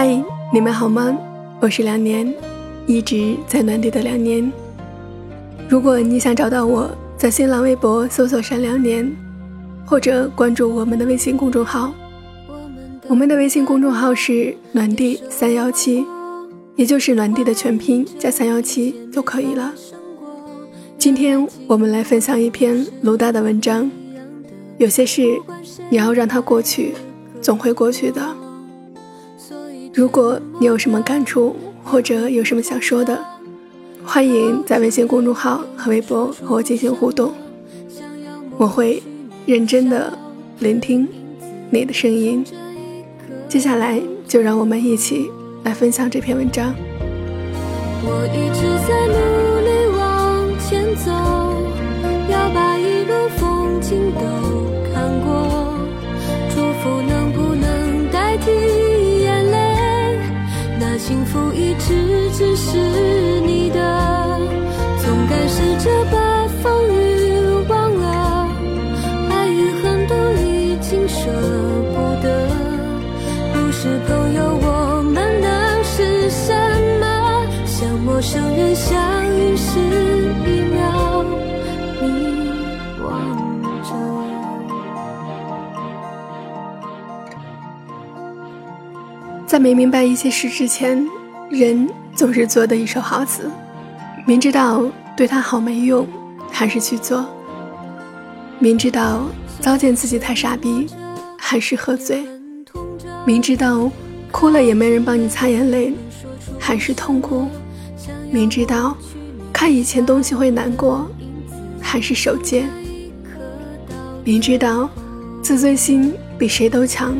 嗨，你们好吗？我是两年，一直在暖地的两年。如果你想找到我，在新浪微博搜索“善良年”，或者关注我们的微信公众号。我们的微信公众号是“暖地三幺七”，也就是“暖地”的全拼加三幺七就可以了。今天我们来分享一篇卢大的文章。有些事，你要让它过去，总会过去的。如果你有什么感触，或者有什么想说的，欢迎在微信公众号和微博和我进行互动，我会认真的聆听你的声音。接下来，就让我们一起来分享这篇文章。我一直在努力往前走，要把一路风景都。幸福一直只是你的，总该试着把风雨忘了，爱与恨都已经舍不得。不是朋友，我们能是什么？像陌生人在没明白一些事之前。人总是做的一手好词，明知道对他好没用，还是去做；明知道糟践自己太傻逼，还是喝醉；明知道哭了也没人帮你擦眼泪，还是痛哭；明知道看以前东西会难过，还是手贱；明知道自尊心比谁都强，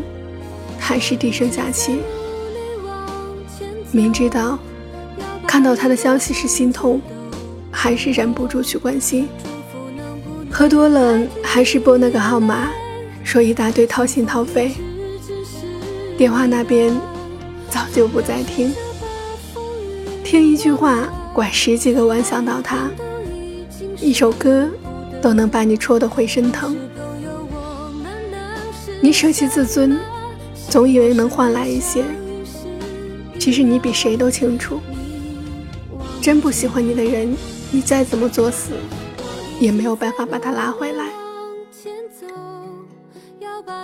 还是低声下气。明知道看到他的消息是心痛，还是忍不住去关心。喝多了还是拨那个号码，说一大堆掏心掏肺。电话那边早就不再听，听一句话拐十几个弯想到他，一首歌都能把你戳得浑身疼。你舍弃自尊，总以为能换来一些。其实你比谁都清楚，真不喜欢你的人，你再怎么作死，也没有办法把他拉回来。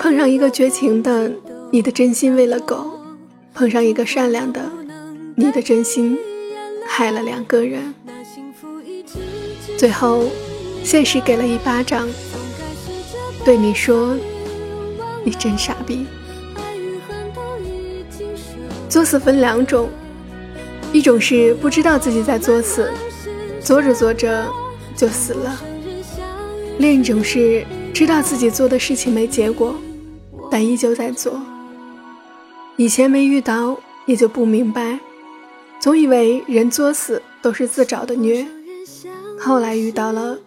碰上一个绝情的，你的真心喂了狗；碰上一个善良的，你的真心害了两个人。最后，现实给了一巴掌，对你说：“你真傻逼。”作死分两种，一种是不知道自己在作死，作着作着就死了；另一种是知道自己做的事情没结果，但依旧在做。以前没遇到，也就不明白，总以为人作死都是自找的虐。后来遇到了，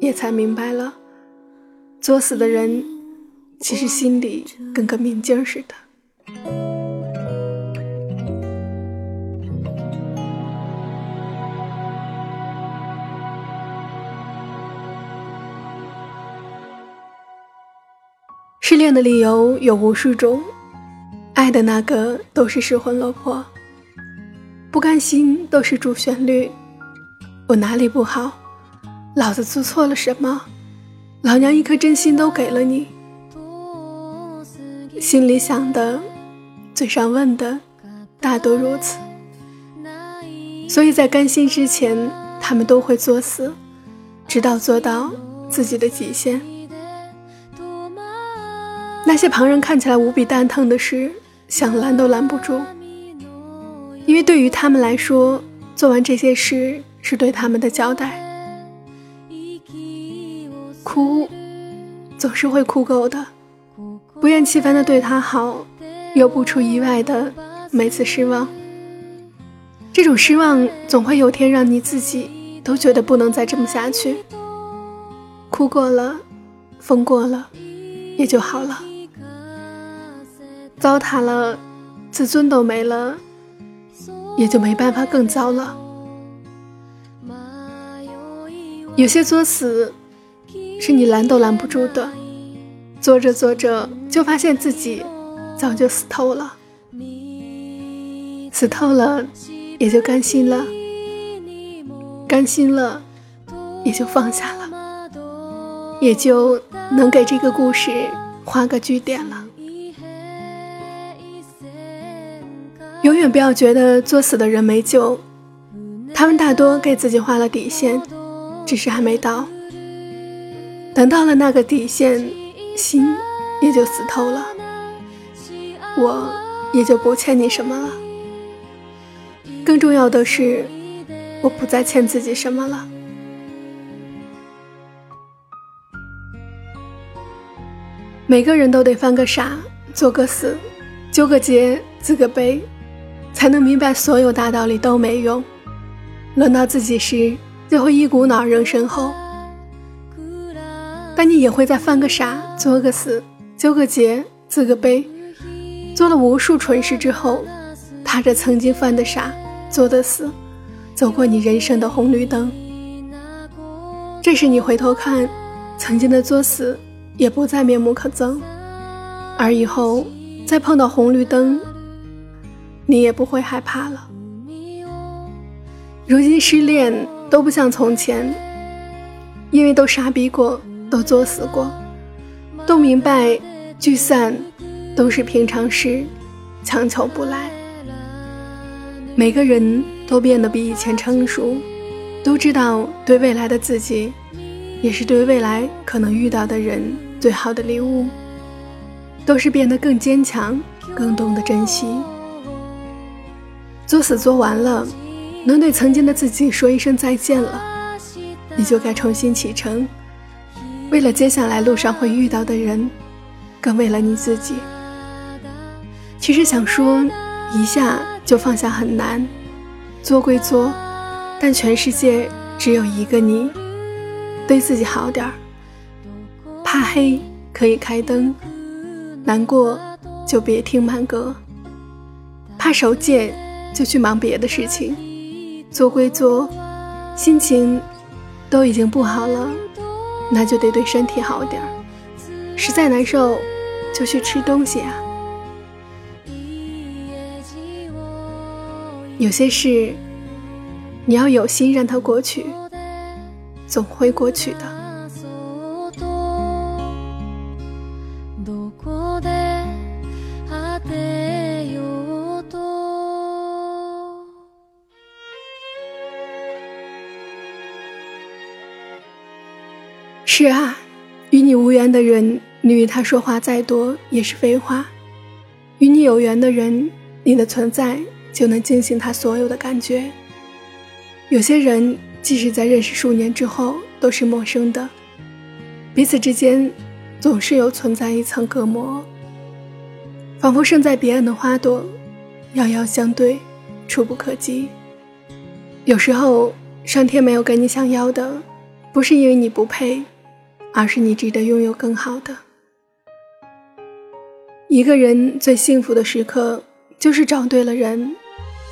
也才明白了，作死的人其实心里跟个明镜似的。恋的理由有无数种，爱的那个都是失魂落魄，不甘心都是主旋律。我哪里不好？老子做错了什么？老娘一颗真心都给了你，心里想的，嘴上问的，大多如此。所以在甘心之前，他们都会作死，直到做到自己的极限。那些旁人看起来无比蛋疼的事，想拦都拦不住，因为对于他们来说，做完这些事是对他们的交代。哭，总是会哭够的，不厌其烦的对他好，又不出意外的每次失望。这种失望总会有天让你自己都觉得不能再这么下去。哭过了，疯过了，也就好了。糟蹋了，自尊都没了，也就没办法更糟了。有些作死，是你拦都拦不住的，做着做着就发现自己早就死透了。死透了，也就甘心了；甘心了，也就放下了，也就能给这个故事画个句点了。永远不要觉得作死的人没救，他们大多给自己画了底线，只是还没到。等到了那个底线，心也就死透了，我也就不欠你什么了。更重要的是，我不再欠自己什么了。每个人都得犯个傻，做个死，纠个结，自个悲。才能明白所有大道理都没用，轮到自己时就会一股脑扔身后。但你也会在犯个傻、作个死、纠个结、自个悲，做了无数蠢事之后，踏着曾经犯的傻、做的死，走过你人生的红绿灯。这时你回头看，曾经的作死也不再面目可憎，而以后再碰到红绿灯。你也不会害怕了。如今失恋都不像从前，因为都傻逼过，都作死过，都明白聚散都是平常事，强求不来。每个人都变得比以前成熟，都知道对未来的自己，也是对未来可能遇到的人最好的礼物，都是变得更坚强，更懂得珍惜。作死做完了，能对曾经的自己说一声再见了，你就该重新启程。为了接下来路上会遇到的人，更为了你自己。其实想说一下就放下很难，作归作，但全世界只有一个你，对自己好点儿。怕黑可以开灯，难过就别听慢歌。怕手贱。就去忙别的事情，做归做，心情都已经不好了，那就得对身体好点儿。实在难受，就去吃东西啊。有些事，你要有心让它过去，总会过去的。是啊，与你无缘的人，你与他说话再多也是废话；与你有缘的人，你的存在就能惊醒他所有的感觉。有些人，即使在认识数年之后都是陌生的，彼此之间总是有存在一层隔膜，仿佛生在彼岸的花朵，遥遥相对，触不可及。有时候，上天没有给你想要的，不是因为你不配。而是你值得拥有更好的。一个人最幸福的时刻，就是找对了人，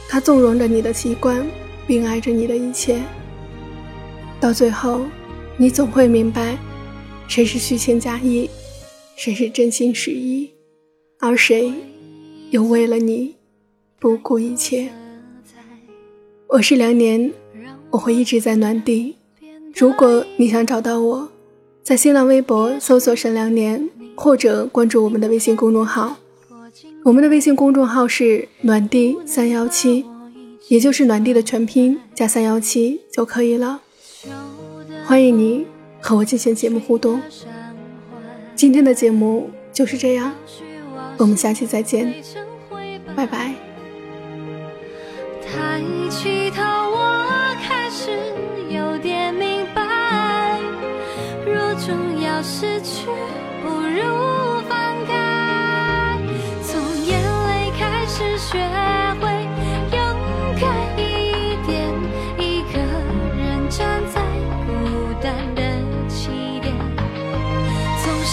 他纵容着你的习惯，并爱着你的一切。到最后，你总会明白，谁是虚情假意，谁是真心实意，而谁又为了你不顾一切。我是良年，我会一直在暖地。如果你想找到我。在新浪微博搜索“沈良年”，或者关注我们的微信公众号。我们的微信公众号是“暖地三幺七”，也就是“暖地”的全拼加三幺七就可以了。欢迎你和我进行节目互动。今天的节目就是这样，我们下期再见，拜拜。抬起头，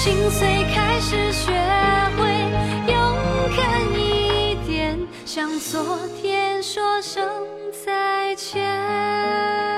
心碎开始学会勇敢一点，向昨天说声再见。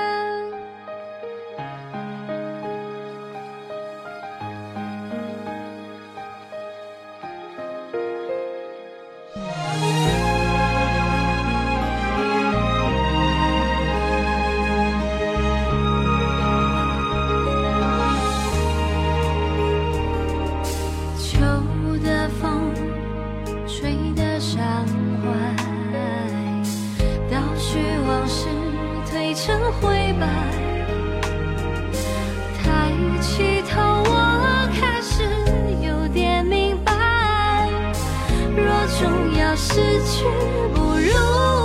失去不如。